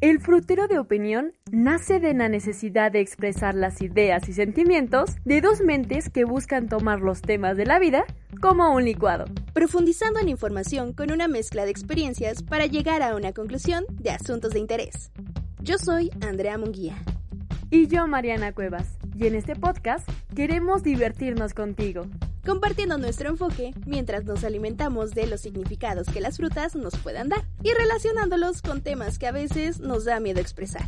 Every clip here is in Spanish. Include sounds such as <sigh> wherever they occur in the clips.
El frutero de opinión nace de la necesidad de expresar las ideas y sentimientos de dos mentes que buscan tomar los temas de la vida como un licuado, profundizando en información con una mezcla de experiencias para llegar a una conclusión de asuntos de interés. Yo soy Andrea Munguía. Y yo Mariana Cuevas. Y en este podcast queremos divertirnos contigo compartiendo nuestro enfoque mientras nos alimentamos de los significados que las frutas nos puedan dar y relacionándolos con temas que a veces nos da miedo expresar.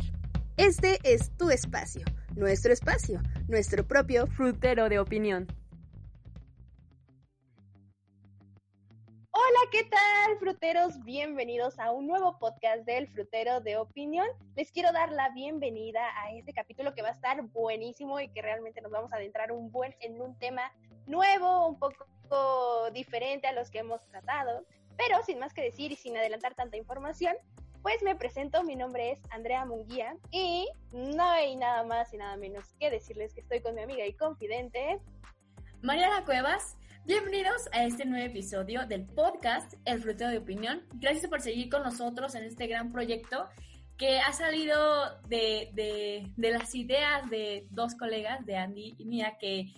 Este es tu espacio, nuestro espacio, nuestro propio frutero de opinión. Hola, ¿qué tal, fruteros? Bienvenidos a un nuevo podcast del Frutero de Opinión. Les quiero dar la bienvenida a este capítulo que va a estar buenísimo y que realmente nos vamos a adentrar un buen en un tema nuevo, un poco diferente a los que hemos tratado. Pero sin más que decir y sin adelantar tanta información, pues me presento, mi nombre es Andrea Munguía y no hay nada más y nada menos que decirles que estoy con mi amiga y confidente Mariana Cuevas. Bienvenidos a este nuevo episodio del podcast El Frutero de Opinión. Gracias por seguir con nosotros en este gran proyecto que ha salido de, de, las ideas de dos colegas, de Andy y mía, que,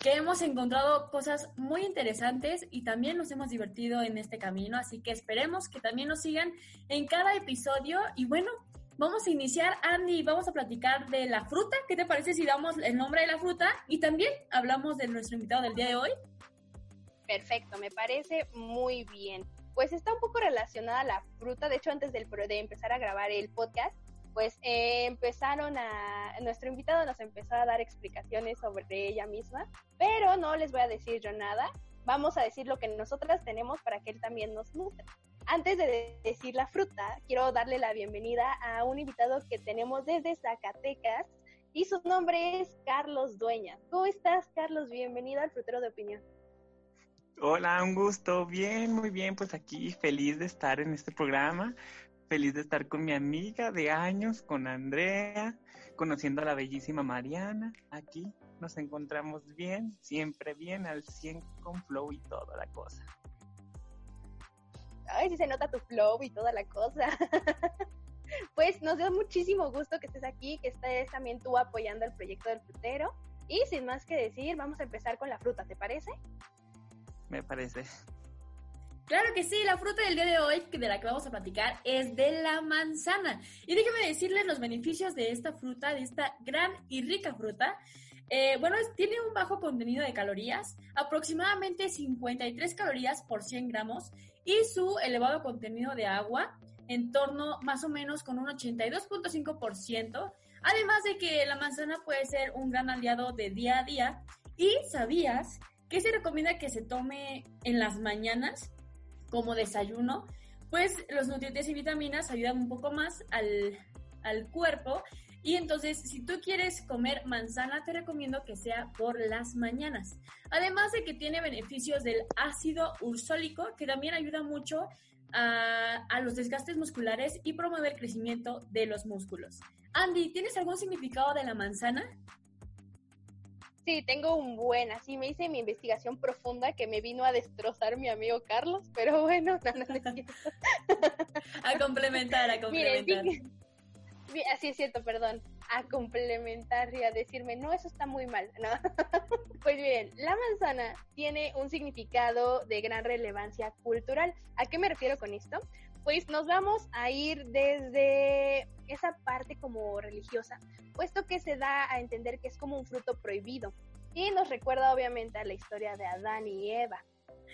que hemos encontrado cosas muy interesantes y también nos hemos divertido en este camino. Así que esperemos que también nos sigan en cada episodio. Y bueno, Vamos a iniciar, Andy, vamos a platicar de la fruta. ¿Qué te parece si damos el nombre de la fruta? Y también hablamos de nuestro invitado del día de hoy. Perfecto, me parece muy bien. Pues está un poco relacionada a la fruta. De hecho, antes del, de empezar a grabar el podcast, pues eh, empezaron a, nuestro invitado nos empezó a dar explicaciones sobre ella misma, pero no les voy a decir yo nada. Vamos a decir lo que nosotras tenemos para que él también nos nutre. Antes de decir la fruta, quiero darle la bienvenida a un invitado que tenemos desde Zacatecas y su nombre es Carlos Dueña. ¿Cómo estás, Carlos? Bienvenido al Frutero de Opinión. Hola, un gusto. Bien, muy bien. Pues aquí feliz de estar en este programa. Feliz de estar con mi amiga de años, con Andrea, conociendo a la bellísima Mariana. Aquí nos encontramos bien, siempre bien, al 100 con flow y toda la cosa ay, sí se nota tu flow y toda la cosa. <laughs> pues nos dio muchísimo gusto que estés aquí, que estés también tú apoyando el proyecto del frutero. Y sin más que decir, vamos a empezar con la fruta, ¿te parece? Me parece. Claro que sí, la fruta del día de hoy de la que vamos a platicar es de la manzana. Y déjeme decirles los beneficios de esta fruta, de esta gran y rica fruta. Eh, bueno, tiene un bajo contenido de calorías, aproximadamente 53 calorías por 100 gramos, y su elevado contenido de agua, en torno más o menos con un 82.5%, además de que la manzana puede ser un gran aliado de día a día. ¿Y sabías que se recomienda que se tome en las mañanas como desayuno? Pues los nutrientes y vitaminas ayudan un poco más al, al cuerpo y entonces, si tú quieres comer manzana, te recomiendo que sea por las mañanas. Además de que tiene beneficios del ácido ursólico, que también ayuda mucho a, a, los desgastes musculares y promueve el crecimiento de los músculos. Andy, ¿tienes algún significado de la manzana? Sí, tengo un buen, así me hice mi investigación profunda que me vino a destrozar mi amigo Carlos, pero bueno, no, no, <laughs> A complementar, a complementar así es cierto, perdón, a complementar y a decirme, no, eso está muy mal, ¿no? <laughs> pues bien, la manzana tiene un significado de gran relevancia cultural. ¿A qué me refiero con esto? Pues nos vamos a ir desde esa parte como religiosa, puesto que se da a entender que es como un fruto prohibido y nos recuerda obviamente a la historia de Adán y Eva.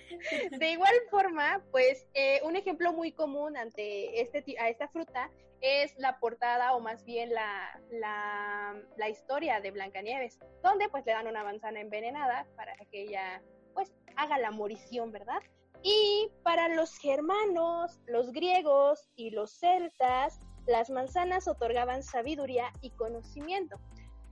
<laughs> De igual forma, pues eh, un ejemplo muy común ante este, a esta fruta es la portada o más bien la, la, historia de Blancanieves, donde pues le dan una manzana envenenada para que ella pues haga la morición, ¿verdad? Y para los germanos, los griegos y los celtas, las manzanas otorgaban sabiduría y conocimiento.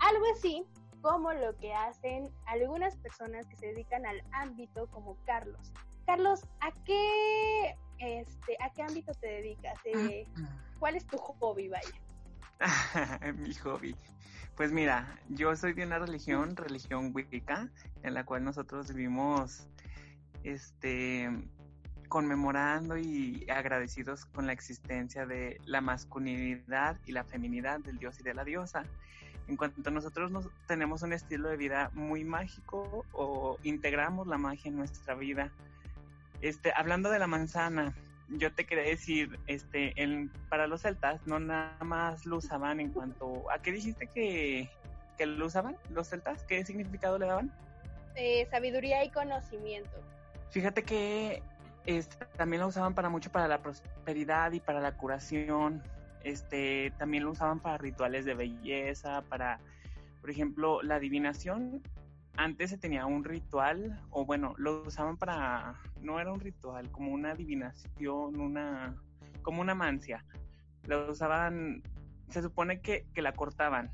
Algo así como lo que hacen algunas personas que se dedican al ámbito como Carlos. Carlos, ¿a qué, este, ¿a qué ámbito te dedicas? Eh, ¿Cuál es tu hobby, vaya? <laughs> Mi hobby. Pues mira, yo soy de una religión, religión wicca, en la cual nosotros vivimos este conmemorando y agradecidos con la existencia de la masculinidad y la feminidad del dios y de la diosa. En cuanto nosotros nos, tenemos un estilo de vida muy mágico o integramos la magia en nuestra vida. Este, hablando de la manzana, yo te quería decir, este, para los celtas no nada más lo usaban en cuanto a qué dijiste que, que lo usaban los celtas, qué significado le daban. Eh, sabiduría y conocimiento. Fíjate que este, también lo usaban para mucho para la prosperidad y para la curación. Este, también lo usaban para rituales de belleza, para, por ejemplo, la adivinación. Antes se tenía un ritual, o bueno, lo usaban para, no era un ritual, como una adivinación, una, como una mancia. Lo usaban, se supone que, que la cortaban.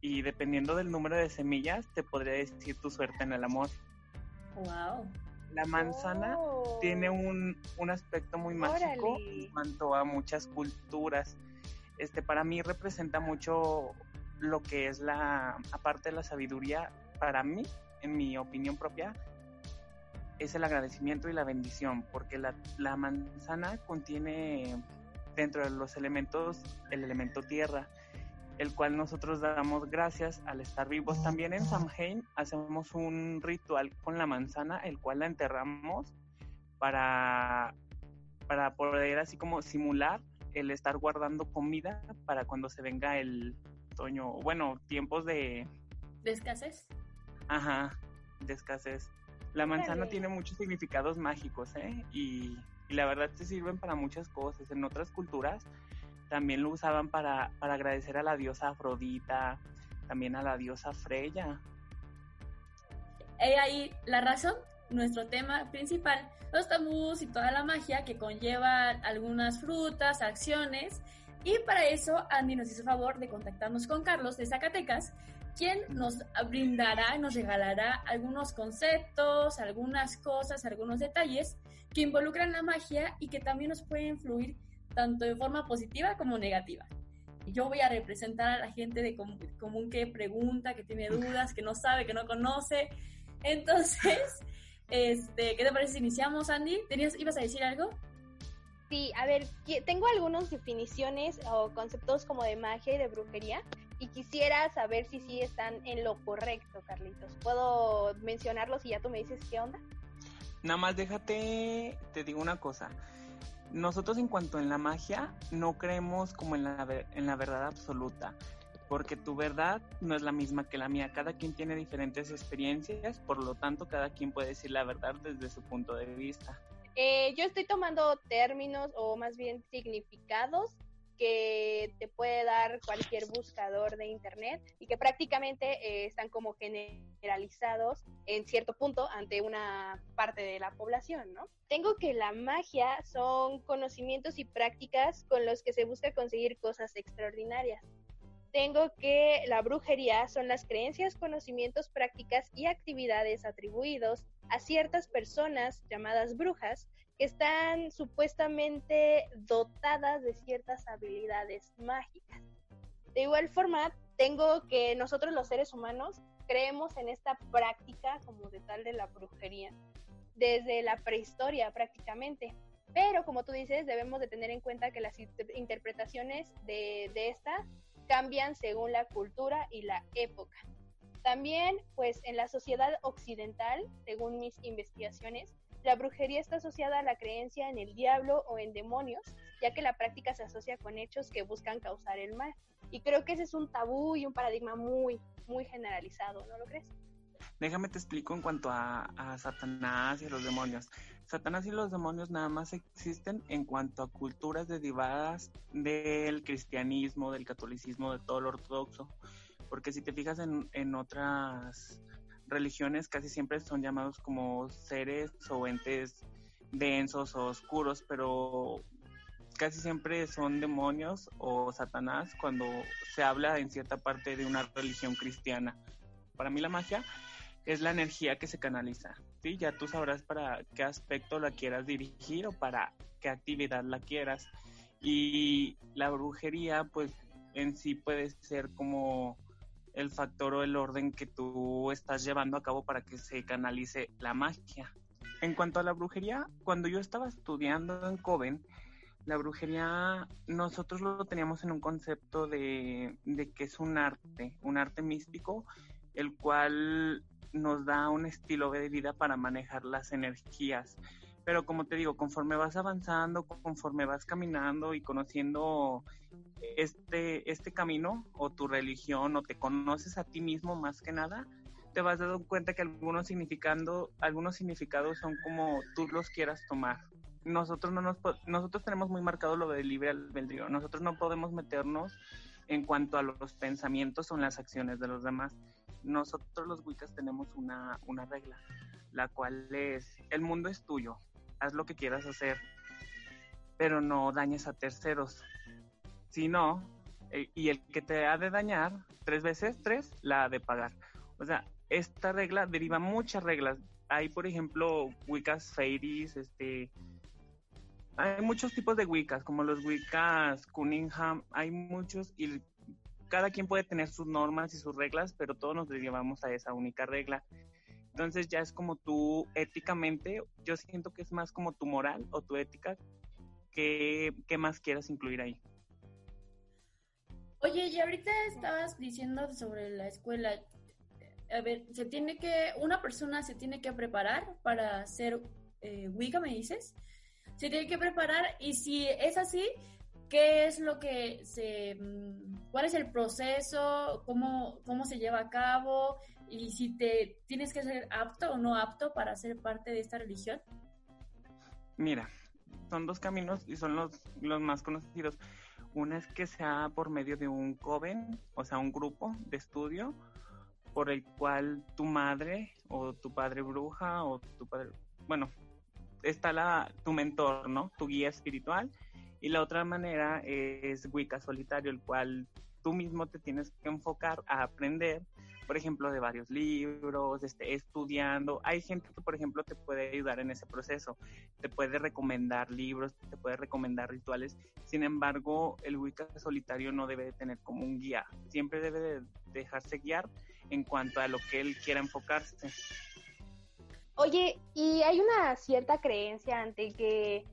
Y dependiendo del número de semillas, te podría decir tu suerte en el amor. Wow la manzana tiene oh. un, un, aspecto muy mágico en cuanto a muchas culturas. Este, para mí representa mucho lo que es la, aparte de la sabiduría, para mí, en mi opinión propia, es el agradecimiento y la bendición, porque la, la manzana contiene dentro de los elementos el elemento tierra el cual nosotros damos gracias al estar vivos. También en Samhain hacemos un ritual con la manzana, el cual la enterramos para, para poder así como simular el estar guardando comida para cuando se venga el otoño, bueno, tiempos de... ¿De escasez? Ajá, de escasez. La manzana tiene muchos significados mágicos, ¿eh? Y, y la verdad te sirven para muchas cosas. En otras culturas también lo usaban para, agradecer a la diosa Afrodita, también a la diosa Freya. He ahí la razón, nuestro tema principal, los tabús y toda la magia que conlleva algunas frutas, acciones. Y para eso Andy nos hizo favor de contactarnos con Carlos de Zacatecas, quien nos brindará, nos regalará algunos conceptos, algunas cosas, algunos detalles que involucran la magia y que también nos pueden influir tanto de forma positiva como negativa. Yo voy a representar a la gente de común que pregunta, que tiene dudas, que no sabe, que no conoce. <laughs> Entonces, este, ¿qué te parece si iniciamos, Andy? ¿Tenías, ¿Ibas a decir algo? Sí, a ver, tengo algunas definiciones o conceptos como de magia y de brujería y quisiera saber si sí están en lo correcto, Carlitos. ¿Puedo mencionarlos y ya tú me dices qué onda? Nada más déjate, te digo una cosa nosotros en cuanto en la magia no creemos como en la, en la verdad absoluta, porque tu verdad no es la misma que la mía. Cada quien tiene diferentes experiencias, por lo tanto cada quien puede decir la verdad desde su punto de vista. Eh, yo estoy tomando términos o más bien significados que te puede dar cualquier buscador de internet y que prácticamente eh, están como generalizados en cierto punto ante una parte de la población, ¿no? Tengo que la magia son conocimientos y prácticas con los que se busca conseguir cosas extraordinarias. Tengo que la brujería son las creencias, conocimientos, prácticas y actividades atribuidos a ciertas personas llamadas brujas que están supuestamente dotadas de ciertas habilidades mágicas. De igual forma, tengo que nosotros los seres humanos creemos en esta práctica como de tal de la brujería desde la prehistoria prácticamente. Pero como tú dices, debemos de tener en cuenta que las interpretaciones de, de esta cambian según la cultura y la época. También, pues en la sociedad occidental, según mis investigaciones, la brujería está asociada a la creencia en el diablo o en demonios, ya que la práctica se asocia con hechos que buscan causar el mal. Y creo que ese es un tabú y un paradigma muy, muy generalizado, ¿no lo crees? Déjame te explico en cuanto a, Satanás y los demonios. Satanás y los demonios nada más existen en cuanto a culturas derivadas del cristianismo, del catolicismo, de todo lo ortodoxo. Porque si te fijas en, en otras religiones casi siempre son llamados como seres o entes densos o oscuros, pero casi siempre son demonios o Satanás cuando se habla en cierta parte de una religión cristiana. Para mí la magia es la energía que se canaliza, ¿sí? Ya tú sabrás para qué aspecto la quieras dirigir o para qué actividad la quieras. Y la brujería, pues en sí puede ser como el factor o el orden que tú estás llevando a cabo para que se canalice la magia. En cuanto a la brujería, cuando yo estaba estudiando en Coven, la brujería nosotros lo teníamos en un concepto de, de que es un arte, un arte místico, el cual nos da un estilo de vida para manejar las energías. Pero como te digo, conforme vas avanzando, conforme vas caminando y conociendo este, este camino o tu religión o te conoces a ti mismo más que nada, te vas dando cuenta que algunos, significando, algunos significados son como tú los quieras tomar. Nosotros, no nos, nosotros tenemos muy marcado lo del libre albedrío. Nosotros no podemos meternos en cuanto a los pensamientos o las acciones de los demás. Nosotros los Wiccas tenemos una, una regla, la cual es, el mundo es tuyo, haz lo que quieras hacer, pero no dañes a terceros. Si no, eh, y el que te ha de dañar tres veces, tres, la ha de pagar. O sea, esta regla deriva muchas reglas. Hay, por ejemplo, Wiccas Fairies, este... Hay muchos tipos de Wiccas, como los Wiccas Cunningham, hay muchos y cada quien puede tener sus normas y sus reglas, pero todos nos llevamos a esa única regla. Entonces ya es como tú éticamente, yo siento que es más como tu moral o tu ética que, más quieras incluir ahí. Oye, y ahorita estabas diciendo sobre la escuela. A ver, se tiene que, una persona se tiene que preparar para ser eh, Wicca, me dices. Se tiene que preparar y si es así, ¿qué es lo que se, mm, cuál es el proceso, cómo, cómo se lleva a cabo y si te tienes que ser apto o no apto para ser parte de esta religión? Mira, son dos caminos y son los, los más conocidos. Una es que sea por medio de un coven, o sea, un grupo de estudio por el cual tu madre o tu padre bruja o tu padre, bueno, está la, tu mentor, ¿no? Tu guía espiritual. Y la otra manera es Wicca solitario, el cual tú mismo te tienes que enfocar a aprender, por ejemplo, de varios libros, este, estudiando. Hay gente que, por ejemplo, te puede ayudar en ese proceso, te puede recomendar libros, te puede recomendar rituales. Sin embargo, el Wicca solitario no debe de tener como un guía, siempre debe de dejarse guiar en cuanto a lo que él quiera enfocarse. Oye, ¿y hay una cierta creencia ante que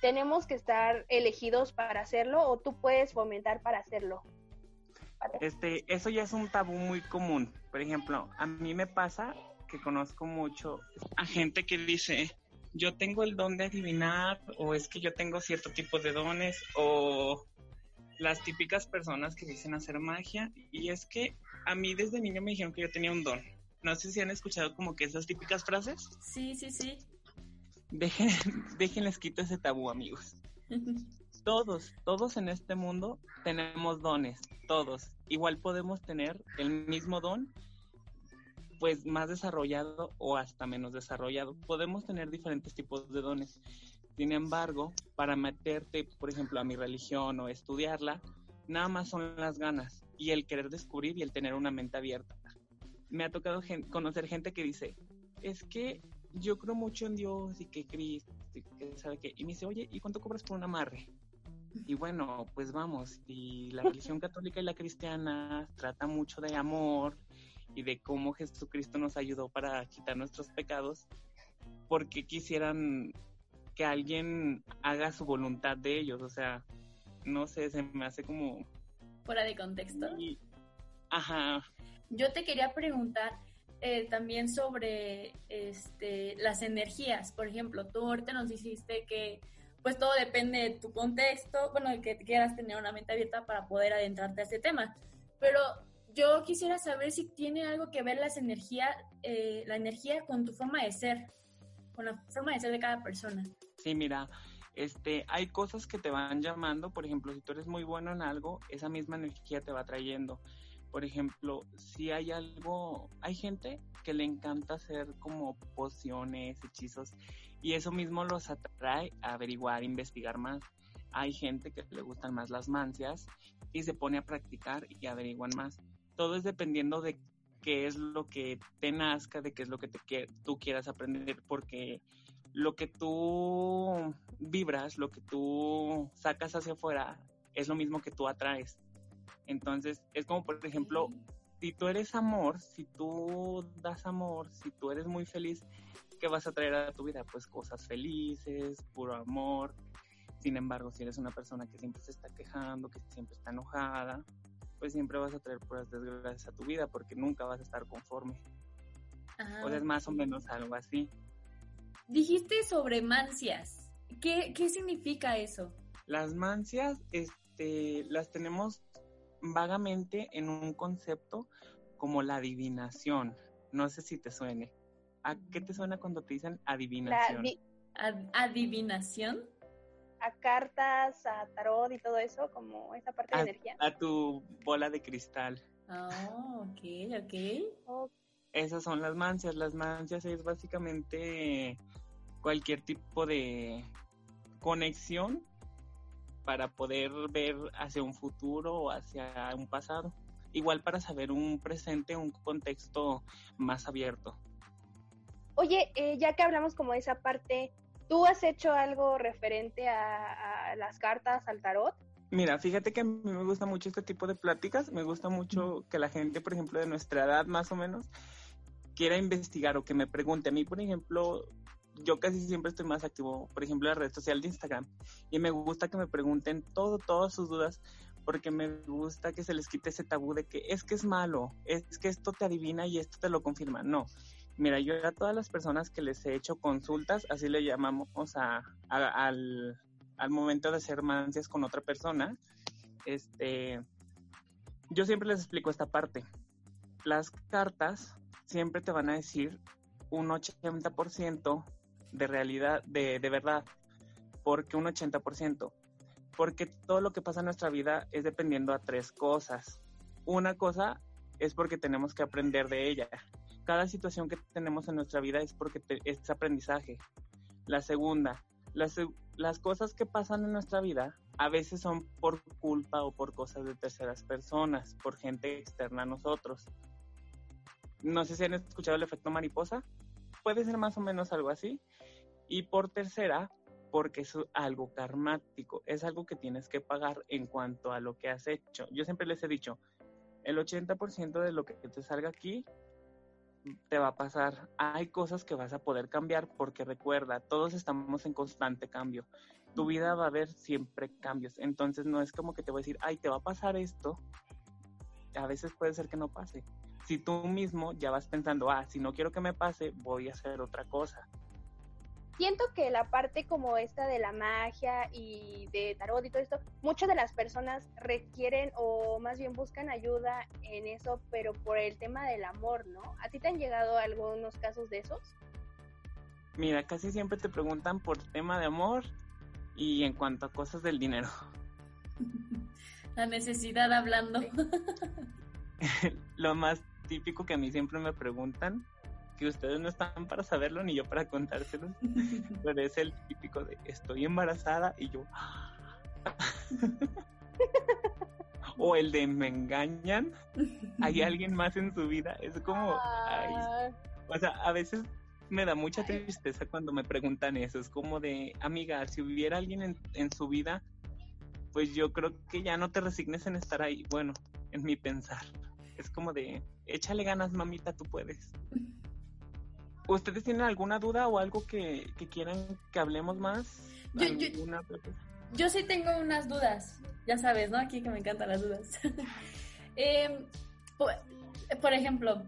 tenemos que estar elegidos para hacerlo o tú puedes fomentar para hacerlo? Este, eso ya es un tabú muy común. Por ejemplo, a mí me pasa que conozco mucho a gente que dice, yo tengo el don de adivinar o es que yo tengo cierto tipo de dones o las típicas personas que dicen hacer magia y es que a mí desde niño me dijeron que yo tenía un don. No sé si han escuchado como que esas típicas frases. Sí, sí, sí. Dejen, <laughs> déjenles quito ese tabú, amigos. <laughs> todos, todos en este mundo tenemos dones, todos. Igual podemos tener el mismo don, pues más desarrollado o hasta menos desarrollado. Podemos tener diferentes tipos de dones. Sin embargo, para meterte, por ejemplo, a mi religión o estudiarla, nada más son las ganas y el querer descubrir y el tener una mente abierta. Me ha tocado conocer gente que dice, es que yo creo mucho en Dios y que Cristo, y que sabe qué. Y me dice, oye, ¿y cuánto cobras por un amarre? Y bueno, pues vamos, y la religión católica y la cristiana trata mucho de amor y de cómo Jesucristo nos ayudó para quitar nuestros pecados, porque quisieran que alguien haga su voluntad de ellos, o sea, no sé, se me hace como... Fuera de contexto. Ajá. Yo te quería preguntar eh, también sobre este, las energías, por ejemplo, tú ahorita nos dijiste que pues todo depende de tu contexto, bueno, de que quieras tener una mente abierta para poder adentrarte a ese tema. Pero yo quisiera saber si tiene algo que ver las energías, eh, la energía con tu forma de ser, con la forma de ser de cada persona. Sí, mira, este, hay cosas que te van llamando, por ejemplo, si tú eres muy bueno en algo, esa misma energía te va trayendo. Por ejemplo, si hay algo, hay gente que le encanta hacer como pociones, hechizos, Y eso mismo los atrae a averiguar, investigar más. Hay gente que le gustan más las mancias y se pone a practicar y averiguan más. Todo es dependiendo de qué es lo que te nazca, de qué es lo que te, tú quieras aprender, porque lo que tú vibras, lo que tú sacas hacia afuera, es lo mismo que tú atraes. Entonces, es como, por ejemplo, si tú eres amor, si tú das amor, si tú eres muy feliz, ¿qué vas a traer a tu vida? Pues cosas felices, puro amor. Sin embargo, si eres una persona que siempre se está quejando, que siempre está enojada, pues siempre vas a traer puras desgracias a tu vida porque nunca vas a estar conforme. o es más o menos algo así. Dijiste sobre mancias. ¿Qué, ¿Qué significa eso? Las mancias este, las tenemos vagamente en un concepto como la adivinación. No sé si te suene. ¿A qué te suena cuando te dicen adivinación? ¿Adivinación? A cartas, a tarot y todo eso, como esa parte de energía. A tu bola de cristal. Oh, ok, ok. Esas son las mancias. Las mancias es básicamente cualquier tipo de conexión para poder ver hacia un futuro o hacia un pasado. Igual para saber un presente, un contexto más abierto. Oye, eh, ya que hablamos como de esa parte, ¿tú has hecho algo referente a, las cartas, al tarot? Mira, fíjate que a mí me gusta mucho este tipo de pláticas, me gusta mucho que la gente, por ejemplo, de nuestra edad más o menos, quiera investigar o que me pregunte. A mí, por ejemplo, yo casi siempre estoy más activo, por ejemplo, en la red social de Instagram. Y me gusta que me pregunten todo, todas sus dudas, porque me gusta que se les quite ese tabú de que es que es malo, es que esto te adivina y esto te lo confirma. No. Mira, yo a todas las personas que les he hecho consultas, así le llamamos a, al, momento de hacer mancias con otra persona, este, yo siempre les explico esta parte. Las cartas siempre te van a decir un 80% de realidad, de, de verdad, porque un 80%, porque todo lo que pasa en nuestra vida es dependiendo a tres cosas. Una cosa es porque tenemos que aprender de ella. Cada situación que tenemos en nuestra vida es porque es aprendizaje. La segunda, las, las cosas que pasan en nuestra vida a veces son por culpa o por cosas de terceras personas, por gente externa a nosotros. No sé si han escuchado el efecto mariposa. Puede ser más o menos algo así. Y por tercera, porque es algo karmático, es algo que tienes que pagar en cuanto a lo que has hecho. Yo siempre les he dicho, el 80% de lo que te salga aquí te va a pasar. Hay cosas que vas a poder cambiar porque recuerda, todos estamos en constante cambio. Tu vida va a haber siempre cambios. Entonces no es como que te voy a decir, ay, te va a pasar esto. A veces puede ser que no pase. Si tú mismo ya vas pensando, ah, si no quiero que me pase, voy a hacer otra cosa siento que la parte como esta de la magia y de tarot y todo esto, muchas de las personas requieren o más bien buscan ayuda en eso, pero por el tema del amor, ¿no? ¿A ti te han llegado algunos casos de esos? Mira, casi siempre te preguntan por tema de amor y en cuanto a cosas del dinero. <laughs> La necesidad hablando. <laughs> Lo más típico que a mí siempre me preguntan que ustedes no están para saberlo ni yo para contárselo, <laughs> pero es el típico de estoy embarazada y yo... <laughs> o el de me engañan, hay alguien más en su vida, es como... Ah. o sea, a veces me da mucha tristeza cuando me preguntan eso, es como de, amiga, si hubiera alguien en, en su vida, pues yo creo que ya no te resignes en estar ahí, bueno, en mi pensar. Es como de, échale ganas, mamita, tú puedes. ¿Ustedes tienen alguna duda o algo que, quieran que hablemos más? Yo, sí tengo unas dudas, ya sabes, ¿no? Aquí que me encantan las dudas. <laughs> Em, por, ejemplo,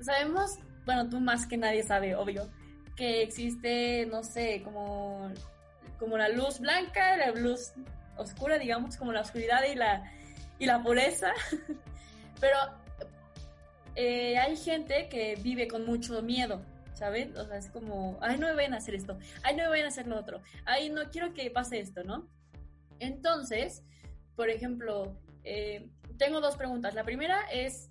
sabemos, bueno, tú más que nadie sabe, obvio, que existe, no sé, como, como la luz blanca, la luz oscura, digamos, como la oscuridad y la, y la pureza. <laughs> Pero eh, hay gente que vive con mucho miedo. ¿Sabes? O sea, es como, ay, no me vayan a hacer esto, ay, no me vayan a hacer lo otro, ay, no quiero que pase esto, ¿no? Entonces, por ejemplo, eh, tengo dos preguntas. La primera es,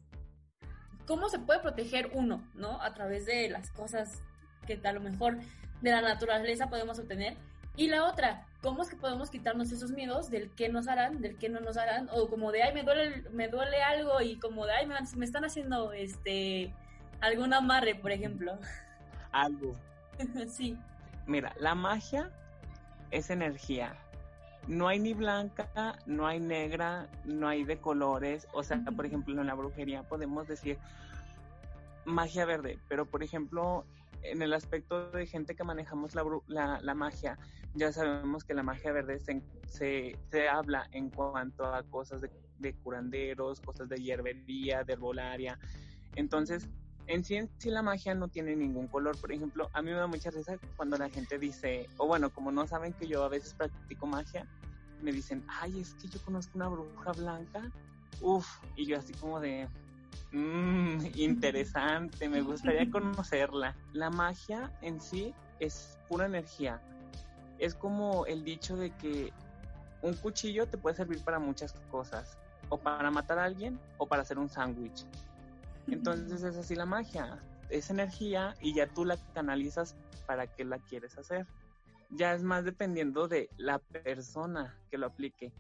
¿cómo se puede proteger uno, ¿no? A través de las cosas que a lo mejor de la naturaleza podemos obtener. Y la otra, ¿cómo es que podemos quitarnos esos miedos del que nos harán, del que no nos harán? O como de, ay, me duele, me duele algo y como de, ay, me, me están haciendo este algún amarre, por ejemplo. Algo. <laughs> sí. Mira, la magia es energía. No hay ni blanca, no hay negra, no hay de colores. O sea, por ejemplo, en la brujería podemos decir magia verde, pero por ejemplo, en el aspecto de gente que manejamos la, la, magia, ya sabemos que la magia verde se, se, habla en cuanto a cosas de, de, curanderos, cosas de hierbería, de herbolaria. Entonces, en sí, en sí la magia no tiene ningún color. Por ejemplo, a mí me da mucha risa cuando la gente dice, o bueno, como no saben que yo a veces practico magia, me dicen, ay, es que yo conozco una bruja blanca. Uf, y yo así como de, Mmm, <laughs> interesante, me gustaría <laughs> conocerla. La magia en sí es pura energía. Es como el dicho de que un cuchillo te puede servir para muchas cosas, o para matar a alguien o para hacer un sándwich. Entonces es así la magia, es energía y ya tú la canalizas para que la quieres hacer. Ya es más dependiendo de la persona que lo aplique.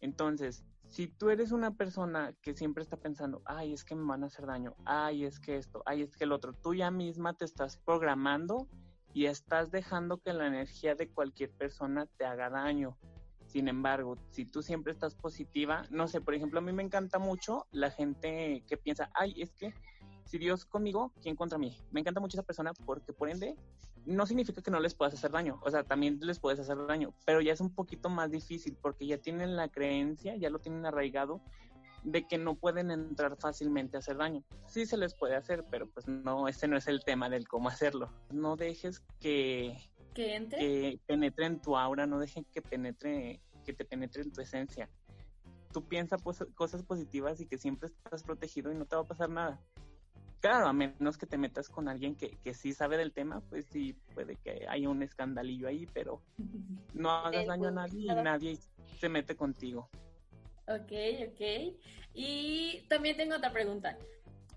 Entonces, si tú eres una persona que siempre está pensando, ay, es que me van a hacer daño, ay, es que esto, ay, es que el otro, tú ya misma te estás programando y estás dejando que la energía de cualquier persona te haga daño. Sin embargo, si tú siempre estás positiva, no sé, por ejemplo, a mí me encanta mucho la gente que piensa, ay, es que si Dios conmigo, ¿quién contra mí? Me encanta mucho esa persona porque por ende no significa que no les puedas hacer daño, o sea, también les puedes hacer daño, pero ya es un poquito más difícil porque ya tienen la creencia, ya lo tienen arraigado de que no pueden entrar fácilmente a hacer daño. Sí se les puede hacer, pero pues no, ese no es el tema del cómo hacerlo. No dejes que que entre que penetre en tu aura, no dejes que penetre que te penetre en tu esencia. Tú piensas cosas positivas y que siempre estás protegido y no te va a pasar nada claro, a menos que te metas con alguien que, que sí sabe del tema, pues sí puede que haya un escandalillo ahí, pero <laughs> no hagas daño a nadie y nadie se mete contigo. Ok, ok. Y también tengo otra pregunta.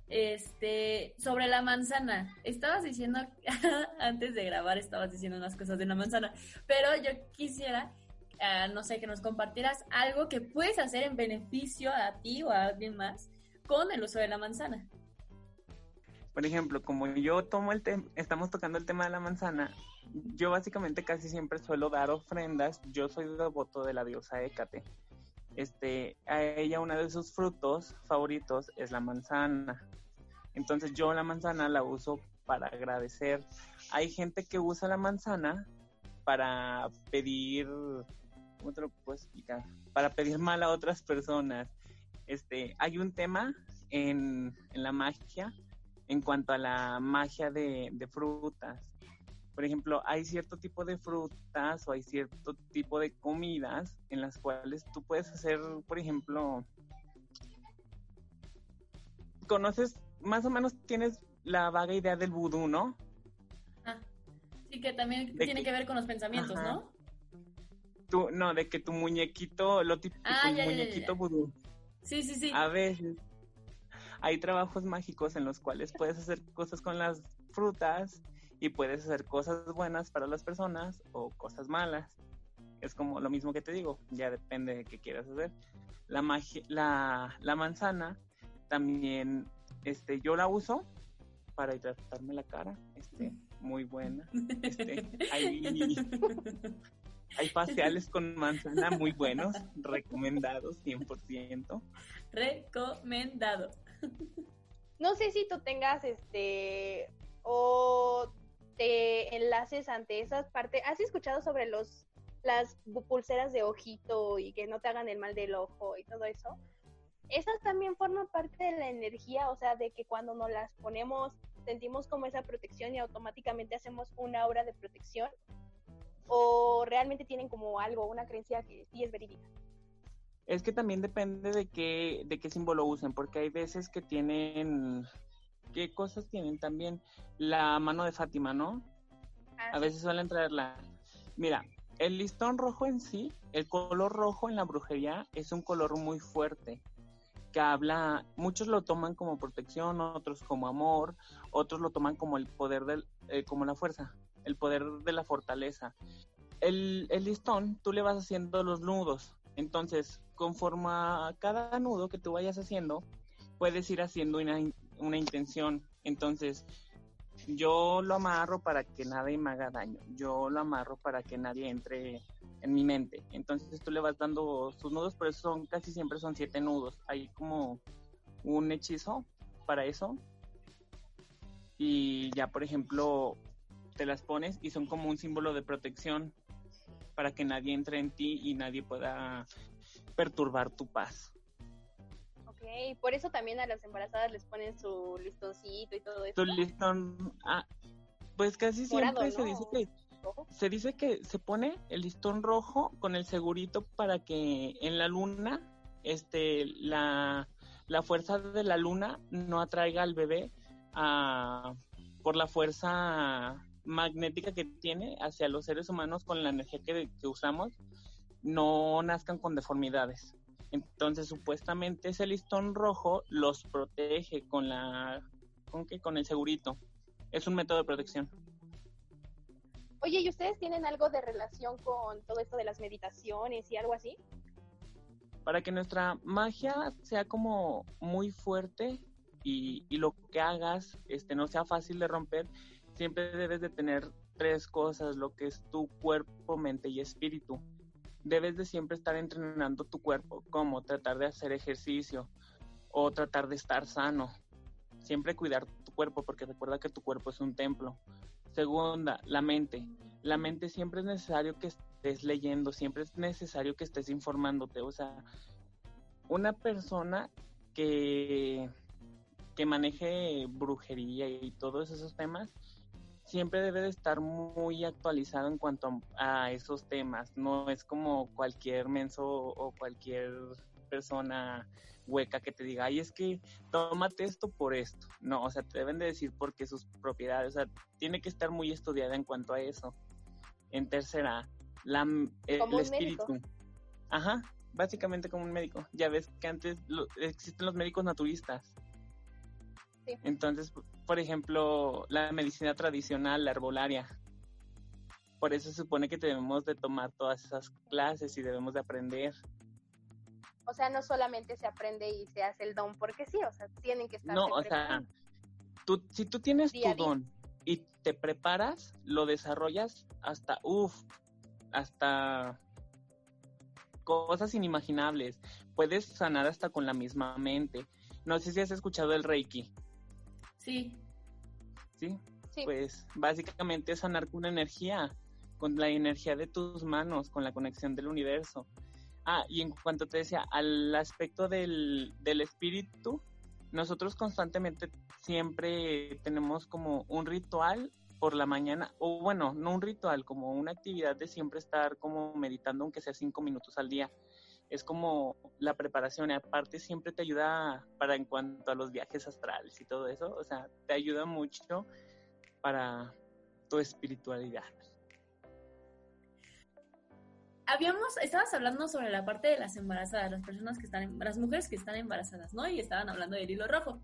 Este, sobre la manzana. Estabas diciendo, <laughs> antes de grabar, estabas diciendo unas cosas de la manzana, pero yo quisiera, ah, no sé, que nos compartieras algo que puedes hacer en beneficio a ti o a alguien más con el uso de la manzana por ejemplo, como yo tomo el tema, estamos tocando el tema de la manzana, yo básicamente casi siempre suelo dar ofrendas. Yo soy devoto de la diosa Hécate. Este, a ella uno de sus frutos favoritos es la manzana. Entonces yo la manzana la uso para agradecer. Hay gente que usa la manzana para pedir, ¿cómo te lo puedo explicar? Para pedir mal a otras personas. Este, hay un tema en, en la magia en cuanto a la magia de, frutas. Por ejemplo, hay cierto tipo de frutas o hay cierto tipo de comidas en las cuales tú puedes hacer, por ejemplo, conoces, más o menos tienes la vaga idea del vudú, ¿no? Ah, sí, que también tiene que, ver con los pensamientos, ¿no? Tú, no, de que tu muñequito, lo típico, ah, muñequito vudú. Sí, sí, sí. A veces hay trabajos mágicos en los cuales puedes hacer cosas con las frutas y puedes hacer cosas buenas para las personas o cosas malas. Es como lo mismo que te digo, ya depende de qué quieras hacer. La, la, la manzana también, este, yo la uso para hidratarme la cara, este, muy buena. Este, hay, <laughs> hay faciales con manzana muy buenos, recomendados 100%. Recomendado. No sé si tú tengas este o te enlaces ante esas partes. ¿Has escuchado sobre los las pulseras de ojito y que no te hagan el mal del ojo y todo eso? Esas también forman parte de la energía, o sea, de que cuando nos las ponemos sentimos como esa protección y automáticamente hacemos una obra de protección o realmente tienen como algo, una creencia que sí es verídica. Es que también depende de qué, de qué símbolo usen, porque hay veces que tienen, ¿qué cosas tienen también? La mano de Fátima, ¿no? Ah, a veces suelen traerla. Mira, el listón rojo en sí, el color rojo en la brujería es un color muy fuerte que habla, muchos lo toman como protección, otros como amor, otros lo toman como el poder del, eh, como la fuerza. el poder de la fortaleza. El, el listón, tú le vas haciendo los nudos. Entonces, conforme a cada nudo que tú vayas haciendo, puedes ir haciendo una, una intención. Entonces, yo lo amarro para que nadie me haga daño. Yo lo amarro para que nadie entre en mi mente. Entonces tú le vas dando sus nudos, pero son casi siempre son siete nudos. Hay como un hechizo para eso. Y ya, por ejemplo, te las pones y son como un símbolo de protección para que nadie entre en ti y nadie pueda perturbar tu paz. Ok, por eso también a las embarazadas les ponen su listoncito y todo eso. Tu listón, ah, pues casi siempre se dice que se dice que se pone el listón rojo con el segurito para que en la luna, este, la, la fuerza de la luna no atraiga al bebé a, por la fuerza magnética que tiene hacia los seres humanos con la energía que, que usamos, no nazcan con deformidades. Entonces, supuestamente ese listón rojo los protege con la con qué? con el segurito. Es un método de protección. Oye, ¿y ustedes tienen algo de relación con todo esto de las meditaciones y algo así? Para que nuestra magia sea como muy fuerte y, y lo que hagas este, no sea fácil de romper, siempre debes de tener tres cosas, lo que es tu cuerpo, mente y espíritu. Debes de siempre estar entrenando tu cuerpo, como tratar de hacer ejercicio o tratar de estar sano. Siempre cuidar tu cuerpo porque recuerda que tu cuerpo es un templo. Segunda, la mente. La mente siempre es necesario que estés leyendo, siempre es necesario que estés informándote. O sea, una persona que, que maneje brujería y todos esos temas, siempre debe de estar muy actualizado en cuanto a, esos temas. No es como cualquier menso o cualquier persona hueca que te diga, ay, es que tómate esto por esto. No, o sea, te deben de decir por qué sus propiedades. O sea, tiene que estar muy estudiada en cuanto a eso. En tercera, la, el espíritu. Ajá, básicamente como un médico. Ya ves que antes existen los médicos naturistas. Sí. Entonces, por ejemplo, la medicina tradicional, la herbolaria. Por eso se supone que debemos de tomar todas esas clases y debemos de aprender. O sea, no solamente se aprende y se hace el don porque sí, o sea, tienen que estar. No, o sea, tú, si tú tienes tu don y te preparas, lo desarrollas hasta, uff, hasta cosas inimaginables. Puedes sanar hasta con la misma mente. No sé si has escuchado el Reiki. Sí. ¿Sí? Sí. Pues básicamente es sanar con una energía, con la energía de tus manos, con la conexión del universo. Ah, y en cuanto te decía, al aspecto del, del espíritu, nosotros constantemente siempre tenemos como un ritual por la mañana, o bueno, no un ritual, como una actividad de siempre estar como meditando, aunque sea cinco minutos al día. Es como la preparación, y aparte siempre te ayuda para en cuanto a los viajes astrales y todo eso, o sea, te ayuda mucho para tu espiritualidad habíamos, estabas hablando sobre la parte de las embarazadas, las personas que están, las mujeres que están embarazadas, ¿no? Y estaban hablando del hilo rojo.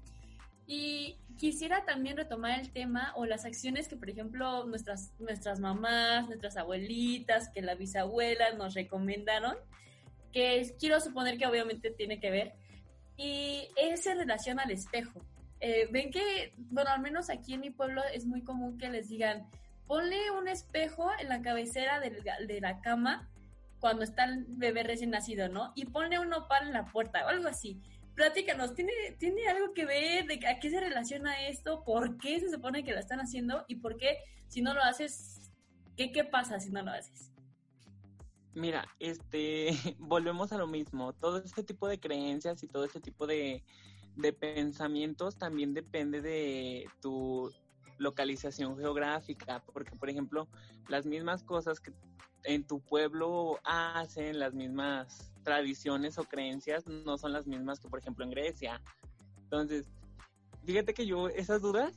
Y quisiera también retomar el tema o las acciones que, por ejemplo, nuestras, nuestras mamás, nuestras abuelitas, que la bisabuela nos recomendaron, que quiero suponer que obviamente tiene que ver, y es en relación al espejo. Eh, ven que, bueno, al menos aquí en mi pueblo es muy común que les digan, ponle un espejo en la cabecera de la cama cuando está el bebé recién nacido, ¿no? Y pone un nopal en la puerta o algo así. Platícanos, ¿tiene, ¿tiene algo que ver de a qué se relaciona esto? ¿Por qué se supone que lo están haciendo? ¿Y por qué si no lo haces, qué, qué pasa si no lo haces? Mira, este, <laughs> volvemos a lo mismo. Todo este tipo de creencias y todo este tipo de, de pensamientos también depende de tu localización geográfica, porque por ejemplo, las mismas cosas que en tu pueblo hacen, las mismas tradiciones o creencias, no son las mismas que por ejemplo en Grecia. Entonces, fíjate que yo esas dudas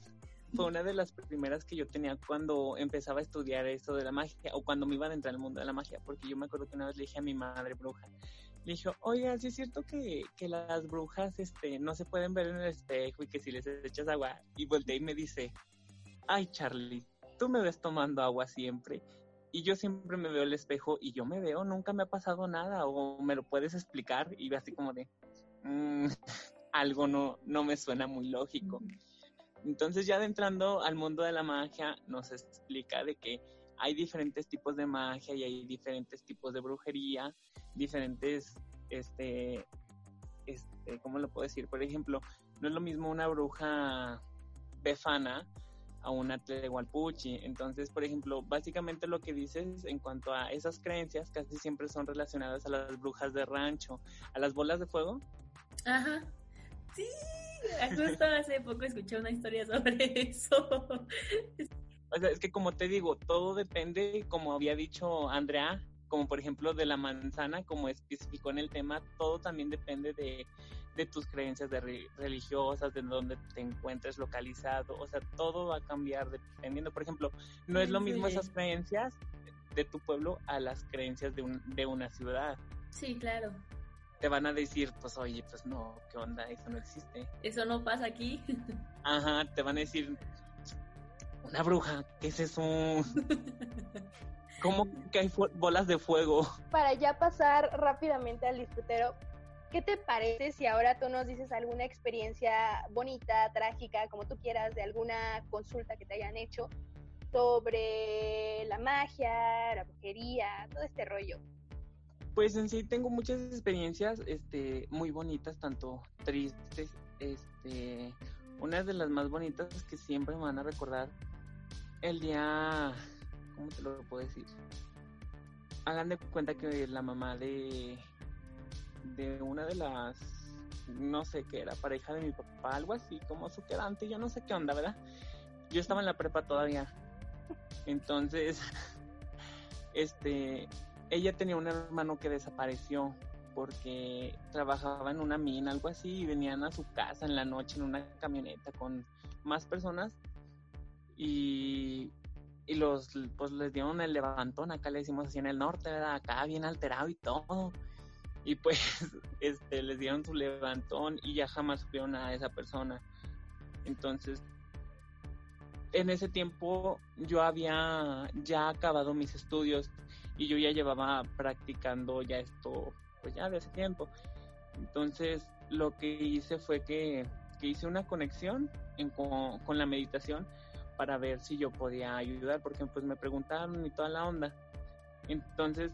fue una de las primeras que yo tenía cuando empezaba a estudiar esto de la magia o cuando me iba a entrar al mundo de la magia, porque yo me acuerdo que una vez le dije a mi madre bruja, le dije, oiga, ¿sí es cierto que, que las brujas este, no se pueden ver en el espejo y que si les echas agua? Y volteé y me dice, ay Charlie, tú me ves tomando agua siempre y yo siempre me veo el espejo y yo me veo, nunca me ha pasado nada o me lo puedes explicar y así como de, mm, <laughs> algo no, no me suena muy lógico. Entonces ya adentrando al mundo de la magia nos explica de que hay diferentes tipos de magia y hay diferentes tipos de brujería, diferentes, este, este, ¿cómo lo puedo decir? Por ejemplo, no es lo mismo una bruja befana a una tlehualpuchi. Entonces, por ejemplo, básicamente lo que dices en cuanto a esas creencias casi siempre son relacionadas a las brujas de rancho, a las bolas de fuego. Ajá. Sí, justo hace poco escuché una historia sobre <laughs> eso. O sea, es que como te digo, todo depende, como había dicho Andrea, como por ejemplo de la manzana, como especificó en el tema, todo también depende de, tus creencias de religiosas, de dónde te encuentres localizado, o sea, todo va a cambiar dependiendo, por ejemplo, no es lo mismo esas creencias de tu pueblo a las creencias de, un, de una ciudad. Sí, claro. Te van a decir, pues oye, pues no, ¿qué onda? Eso no existe. Eso no pasa aquí. Ajá, te van a decir, una bruja, ¿qué es eso? ¿Cómo que hay bolas de fuego? Para ya pasar rápidamente al disfrutero, ¿qué te parece si ahora tú nos dices alguna experiencia bonita, trágica, como tú quieras, de alguna consulta que te hayan hecho sobre la magia, la brujería, todo este rollo? Pues en sí tengo muchas experiencias este, muy bonitas, tanto tristes. Este, una de las más bonitas que siempre me van a recordar el día ¿cómo te lo puedo decir? Hagan de cuenta que la mamá de, de una de las, no sé qué era, pareja de mi papá, algo así, como su quedante, yo no sé qué onda, ¿verdad? Yo estaba en la prepa todavía. Entonces, <laughs> este, ella tenía un hermano que desapareció porque trabajaba en una mina, algo así, y venían a su casa en la noche en una camioneta con más personas y y los pues les dieron el levantón, acá le decimos así en el norte, ¿verdad? Acá bien alterado y todo. Y pues <laughs> este les dieron su levantón y ya jamás supieron a esa persona. Entonces, en ese tiempo yo había ya acabado mis estudios y yo ya llevaba practicando ya esto pues ya de ese tiempo. Entonces, lo que hice fue que, que hice una conexión con, con la meditación para ver si yo podía ayudar, porque pues me preguntaron y toda la onda. Entonces,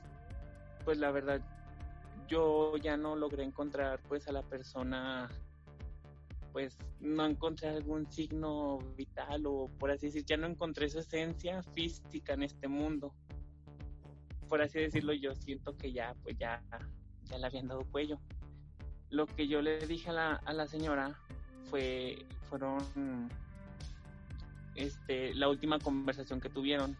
pues la verdad, yo ya no logré encontrar pues a la persona, pues no encontré algún signo vital o por así decir, ya no encontré esa esencia física en este mundo. Por así decirlo, yo siento que ya, pues ya, ya le habían dado cuello. Lo que yo le dije a la, a la señora fue, fueron este, la última conversación que tuvieron.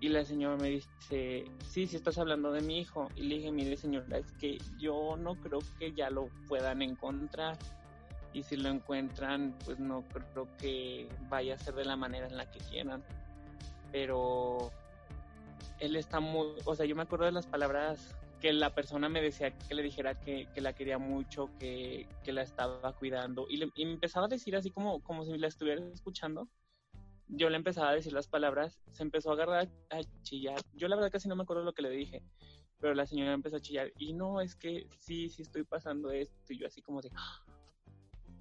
Y la señora me dice, sí, si estás hablando de mi hijo. Y le dije, mire señora, es que yo no creo que ya lo puedan encontrar. Y si lo encuentran, pues no creo que vaya a ser de la manera en la que quieran. Pero él está muy, o sea, yo me acuerdo de las palabras que la persona me decía que le dijera que, que la quería mucho, que, que la estaba cuidando. Y, le, y, me empezaba a decir así como, como si la estuviera escuchando. Yo le empezaba a decir las palabras, se empezó a agarrar a chillar. Yo la verdad casi no me acuerdo lo que le dije, pero la señora empezó a chillar. Y no, es que sí, sí estoy pasando esto. Y yo así como de, ¡Ah!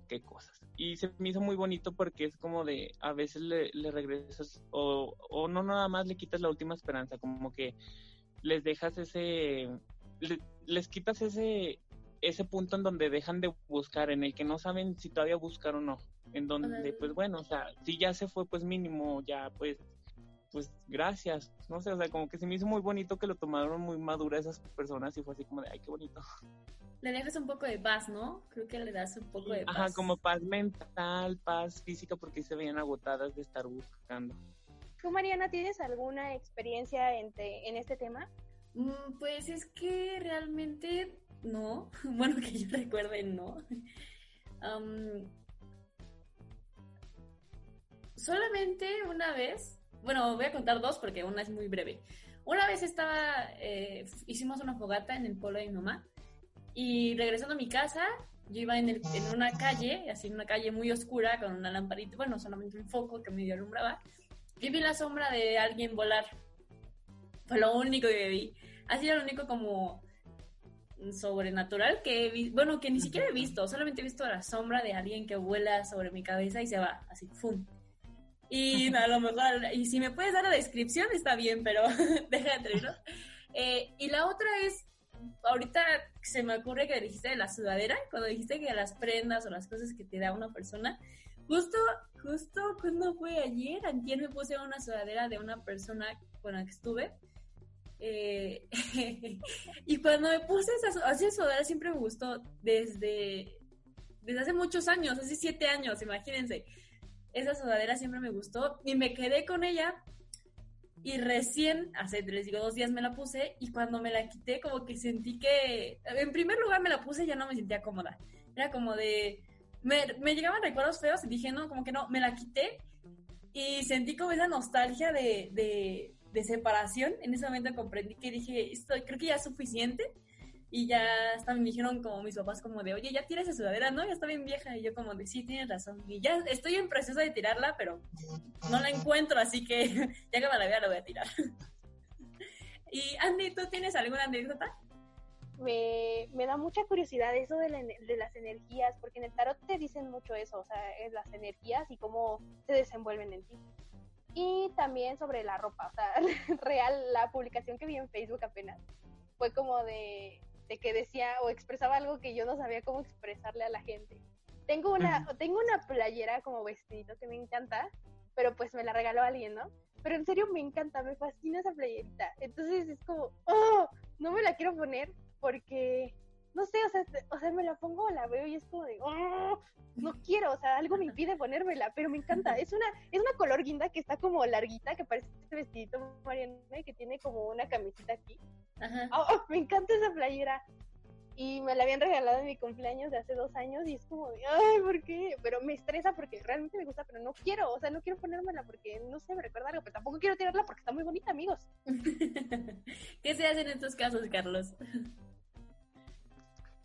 Qué cosas. Y se me hizo muy bonito porque es como de, a veces le, le regresas o, o no nada más le quitas la última esperanza, como que les dejas ese, les quitas ese, ese punto en donde dejan de buscar, en el que no saben si todavía buscar o no, en donde pues bueno, o sea, si ya se fue pues mínimo, ya pues, pues gracias, no sé, o sea, como que se me hizo muy bonito que lo tomaron muy madura esas personas y fue así como de, ay, qué bonito. Le dejas un poco de paz, ¿no? Creo que le das un poco de paz. Ajá, como paz mental, paz física, porque se veían agotadas de estar buscando. ¿Tú, Mariana, tienes alguna experiencia en, en este tema? Mm, pues es que realmente no. <laughs> Bueno, que yo recuerde, no. solamente una vez, bueno, voy a contar dos porque una es muy breve. Una vez estaba, eh, hicimos una fogata en el pueblo de mi mamá y regresando a mi casa, yo iba en, una calle, así en una calle muy oscura con una lamparita, bueno, solamente un foco que medio alumbraba y vi la sombra de alguien volar. Fue lo único que vi. Ha sido lo único como sobrenatural que he visto, bueno, que ni siquiera he visto, solamente he visto la sombra de alguien que vuela sobre mi cabeza y se va, así, ¡fum! Y a lo mejor, y si me puedes dar la descripción está bien, pero <laughs> déjate, ¿no? Eh, y la otra es, ahorita se me ocurre que dijiste de la sudadera, cuando dijiste que las prendas o las cosas que te da una persona, justo, justo cuando fue ayer, ayer me puse una sudadera de una persona con la que estuve. Eh, <laughs> y cuando me puse esa, esa sudadera siempre me gustó desde, desde hace muchos años, hace siete años, imagínense. Esa sudadera siempre me gustó y me quedé con ella y recién, hace, les digo, dos días me la puse y cuando me la quité como que sentí que, en primer lugar me la puse y ya no me sentía cómoda. Era como de, me, me llegaban recuerdos feos y dije, no, como que no, me la quité y sentí como esa nostalgia de, de, de separación. En ese momento comprendí que dije, esto creo que ya es suficiente y ya hasta me dijeron como mis papás como de, oye, ya tira esa sudadera, ¿no? Ya está bien vieja. Y yo como de, sí, tienes razón. Y ya estoy en proceso de tirarla, pero no la encuentro, así que <laughs> ya que me la vea la voy a tirar. <laughs> y Andy, ¿tú tienes alguna anécdota? Me, me da mucha curiosidad eso de, de, las energías, porque en el tarot te dicen mucho eso, o sea, las energías y cómo se desenvuelven en ti. Y también sobre la ropa, o sea, <laughs> real, la publicación que vi en Facebook apenas fue como de que decía o expresaba algo que yo no sabía cómo expresarle a la gente. Tengo una, tengo una playera como vestidito que me encanta, pero pues me la regaló alguien, ¿no? Pero en serio me encanta, me fascina esa playerita. Entonces es como, oh, no me la quiero poner porque, no sé, o sea, o sea, me la pongo, la veo y es como de, oh, no <laughs> quiero, o sea, algo me impide ponérmela, pero me encanta. Es una, es una color guinda que está como larguita, que parece este vestidito Mariana, que tiene como una camisita aquí. <laughs> Oh, me encanta esa playera. Y me la habían regalado en mi cumpleaños de hace dos años y es como de, ay, ¿por qué? Pero me estresa porque realmente me gusta, pero no quiero, o sea, no quiero ponérmela porque, no sé, me recuerda algo, pero tampoco quiero tirarla porque está muy bonita, amigos. <laughs> ¿Qué se hacen en estos casos, Carlos?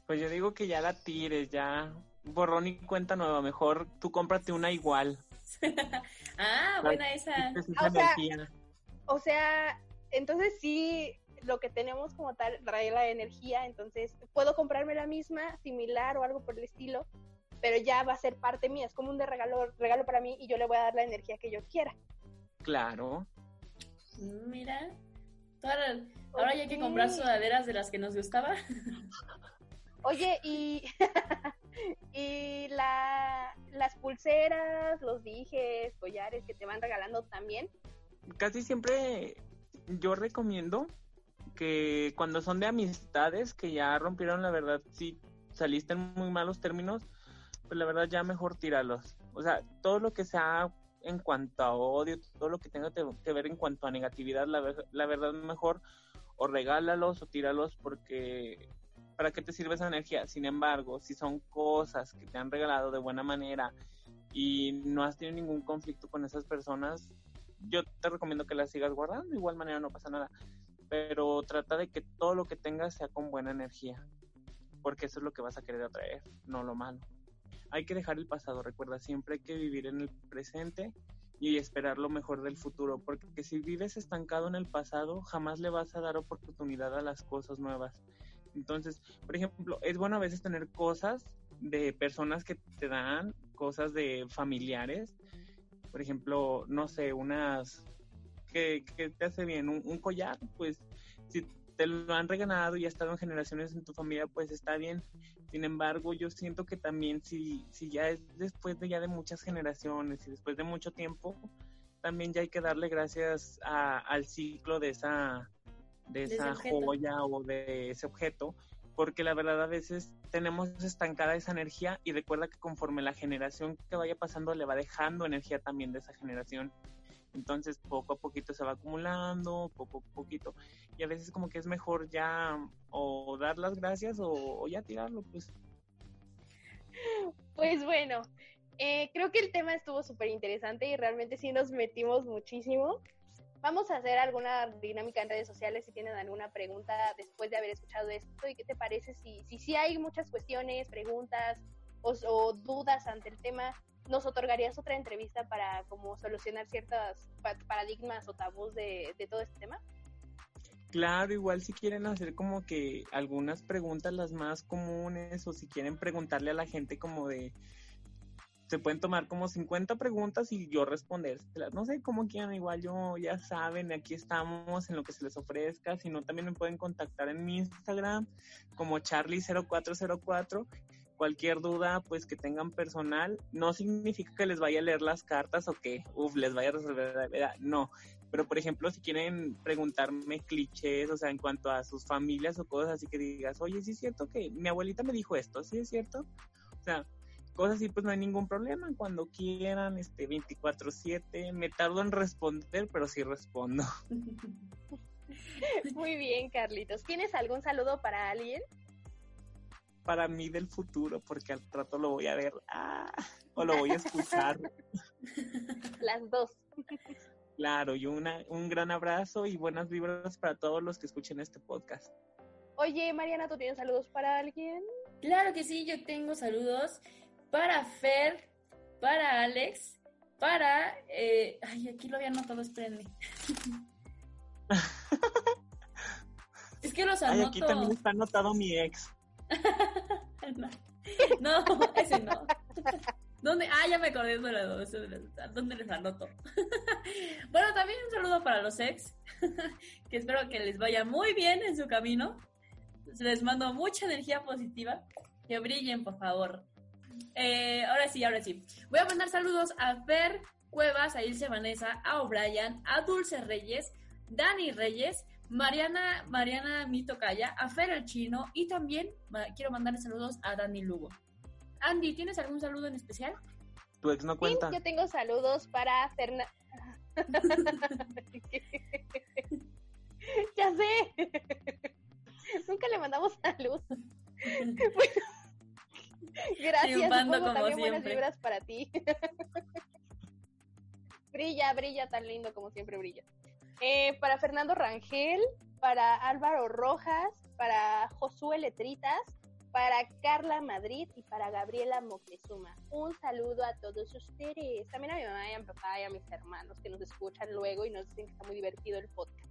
Pues yo digo que ya la tires, ya borrón y cuenta nueva, mejor tú cómprate una igual. <laughs> ah, buena esa. O sea, o sea, entonces sí, lo que tenemos como tal trae la energía, entonces puedo comprarme la misma, similar o algo por el estilo, pero ya va a ser parte mía, es como un de regalo, regalo para mí y yo le voy a dar la energía que yo quiera. Claro. Mira, ahora ya hay que comprar sudaderas de las que nos gustaba. <laughs> Oye, y, <laughs> y la, las pulseras, los dijes, collares que te van regalando también. Casi siempre yo recomiendo que cuando son de amistades que ya rompieron, la verdad, si saliste en muy malos términos, pues la verdad ya mejor tíralos. O sea, todo lo que sea en cuanto a odio, todo lo que tenga que ver en cuanto a negatividad, la, la verdad mejor o regálalos o tíralos porque para qué te sirve esa energía. Sin embargo, si son cosas que te han regalado de buena manera y no has tenido ningún conflicto con esas personas, yo te recomiendo que las sigas guardando. De igual manera no pasa nada pero trata de que todo lo que tengas sea con buena energía, porque eso es lo que vas a querer atraer, no lo malo. Hay que dejar el pasado, recuerda, siempre hay que vivir en el presente y esperar lo mejor del futuro, porque si vives estancado en el pasado, jamás le vas a dar oportunidad a las cosas nuevas. Entonces, por ejemplo, es bueno a veces tener cosas de personas que te dan, cosas de familiares, por ejemplo, no sé, unas que, te hace bien. Un, collar, pues si te lo han regalado y ha estado en generaciones en tu familia, pues está bien. Sin embargo, yo siento que también si, si ya es después de ya de muchas generaciones y después de mucho tiempo, también ya hay que darle gracias al ciclo de esa, de esa joya o de ese objeto, porque la verdad a veces tenemos estancada esa energía y recuerda que conforme la generación que vaya pasando le va dejando energía también de esa generación. Entonces poco a poquito se va acumulando, poco a poquito. Y a veces como que es mejor ya o dar las gracias o, ya tirarlo, pues. Pues bueno, eh, creo que el tema estuvo súper interesante y realmente sí nos metimos muchísimo. Vamos a hacer alguna dinámica en redes sociales si tienen alguna pregunta después de haber escuchado esto y qué te parece si si, si hay muchas cuestiones, preguntas o, dudas ante el tema, ¿nos otorgarías otra entrevista para como solucionar ciertos paradigmas o tabús de, de todo este tema? Claro, igual si quieren hacer como que algunas preguntas las más comunes o si quieren preguntarle a la gente como de se pueden tomar como 50 preguntas y yo respondérselas. No sé cómo quieran, igual yo ya saben, aquí estamos en lo que se les ofrezca. Si no, también me pueden contactar en mi Instagram como charlie0404. Cualquier duda, pues que tengan personal, no significa que les vaya a leer las cartas o que, uff, les vaya a resolver la vida. No, pero por ejemplo, si quieren preguntarme clichés, o sea, en cuanto a sus familias o cosas así que digas, oye, sí es cierto que mi abuelita me dijo esto, sí es cierto. O sea, cosas así, pues no hay ningún problema. Cuando quieran, este 24/7, me tardo en responder, pero sí respondo. <laughs> Muy bien, Carlitos. ¿Tienes algún saludo para alguien? Para mí del futuro, porque al rato lo voy a ver ah, o lo voy a escuchar. <laughs> Las dos. Claro, y una, un gran abrazo y buenas vibras para todos los que escuchen este podcast. Oye, Mariana, ¿tú tienes saludos para alguien? Claro que sí, yo tengo saludos para Fer, para Alex, para... Eh, ay, aquí lo había anotado, espérenme. <laughs> es que los anoto. Ay, aquí también está anotado mi ex. <laughs> no, ese no. ¿Dónde? Ah, ya me acordé de ¿Dónde les anoto? <laughs> bueno, también un saludo para los ex, <laughs> que espero que les vaya muy bien en su camino. Les mando mucha energía positiva. Que brillen, por favor. Eh, ahora sí, ahora sí. Voy a mandar saludos a Fer Cuevas, a Ilse Vanessa, a O'Brien, a Dulce Reyes, Dani Reyes, Mariana, Mariana Mitocaya, a Fer el Chino y también quiero mandarle saludos a Dani Lugo. Andy, ¿tienes algún saludo en especial? Tu ex no cuenta. Sí, yo tengo saludos para Fernanda. <laughs> ya sé. Nunca le mandamos saludos. Gracias. también buenas vibras para ti. <laughs> brilla, brilla tan lindo como siempre brilla. Eh, para Fernando Rangel, para Álvaro Rojas, para Josué Letritas, para Carla Madrid y para Gabriela Moctezuma. Un saludo a todos ustedes. También a mi mamá y a mi papá y a mis hermanos que nos escuchan luego y nos dicen que está muy divertido el podcast.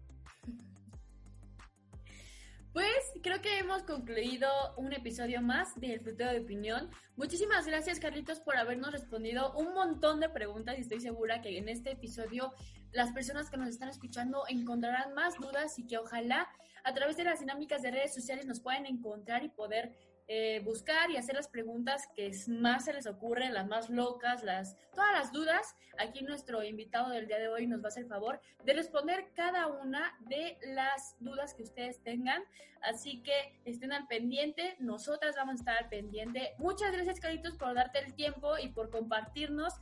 Pues creo que hemos concluido un episodio más del Frutero de Opinión. Muchísimas gracias, Carlitos, por habernos respondido un montón de preguntas y estoy segura que en este episodio las personas que nos están escuchando encontrarán más dudas y que ojalá a través de las dinámicas de redes sociales nos puedan encontrar y poder eh, buscar y hacer las preguntas que más se les ocurren, las más locas, las, todas las dudas. Aquí nuestro invitado del día de hoy nos va a hacer el favor de responder cada una de las dudas que ustedes tengan. Así que estén al pendiente, nosotras vamos a estar al pendiente. Muchas gracias, Caritos, por darte el tiempo y por compartirnos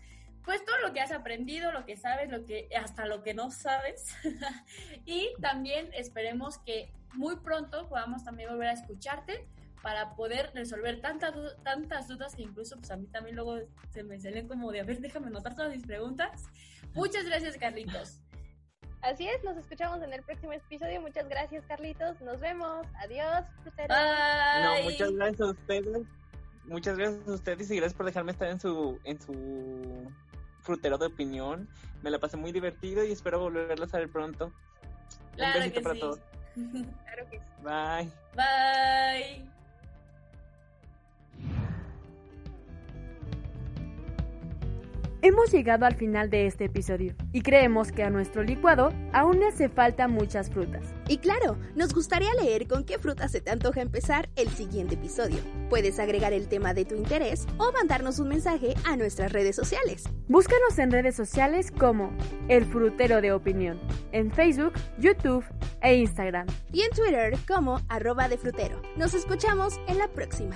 pues todo lo que has aprendido, lo que sabes, lo que hasta lo que no sabes. <laughs> y también esperemos que muy pronto podamos también volver a escucharte para poder resolver tantas, tantas dudas que incluso pues a mí también luego se me salen como de, a ver, déjame anotar todas mis preguntas. Muchas gracias, Carlitos. Así es, nos escuchamos en el próximo episodio. Muchas gracias, Carlitos. Nos vemos. Adiós, fruteros. No, muchas gracias a ustedes. Muchas gracias a ustedes y gracias por dejarme estar en su en su frutero de opinión. Me la pasé muy divertido y espero volverlos a ver pronto. Claro Un besito para todos. <laughs> Claro que sí. Bye. Bye. Hemos llegado al final de este episodio y creemos que a nuestro licuado aún le hace falta muchas frutas. Y claro, nos gustaría leer con qué frutas se te antoja empezar el siguiente episodio. Puedes agregar el tema de tu interés o mandarnos un mensaje a nuestras redes sociales. Búscanos en redes sociales como El Frutero de Opinión, en Facebook, YouTube e Instagram. Y en Twitter como arroba de frutero. Nos escuchamos en la próxima.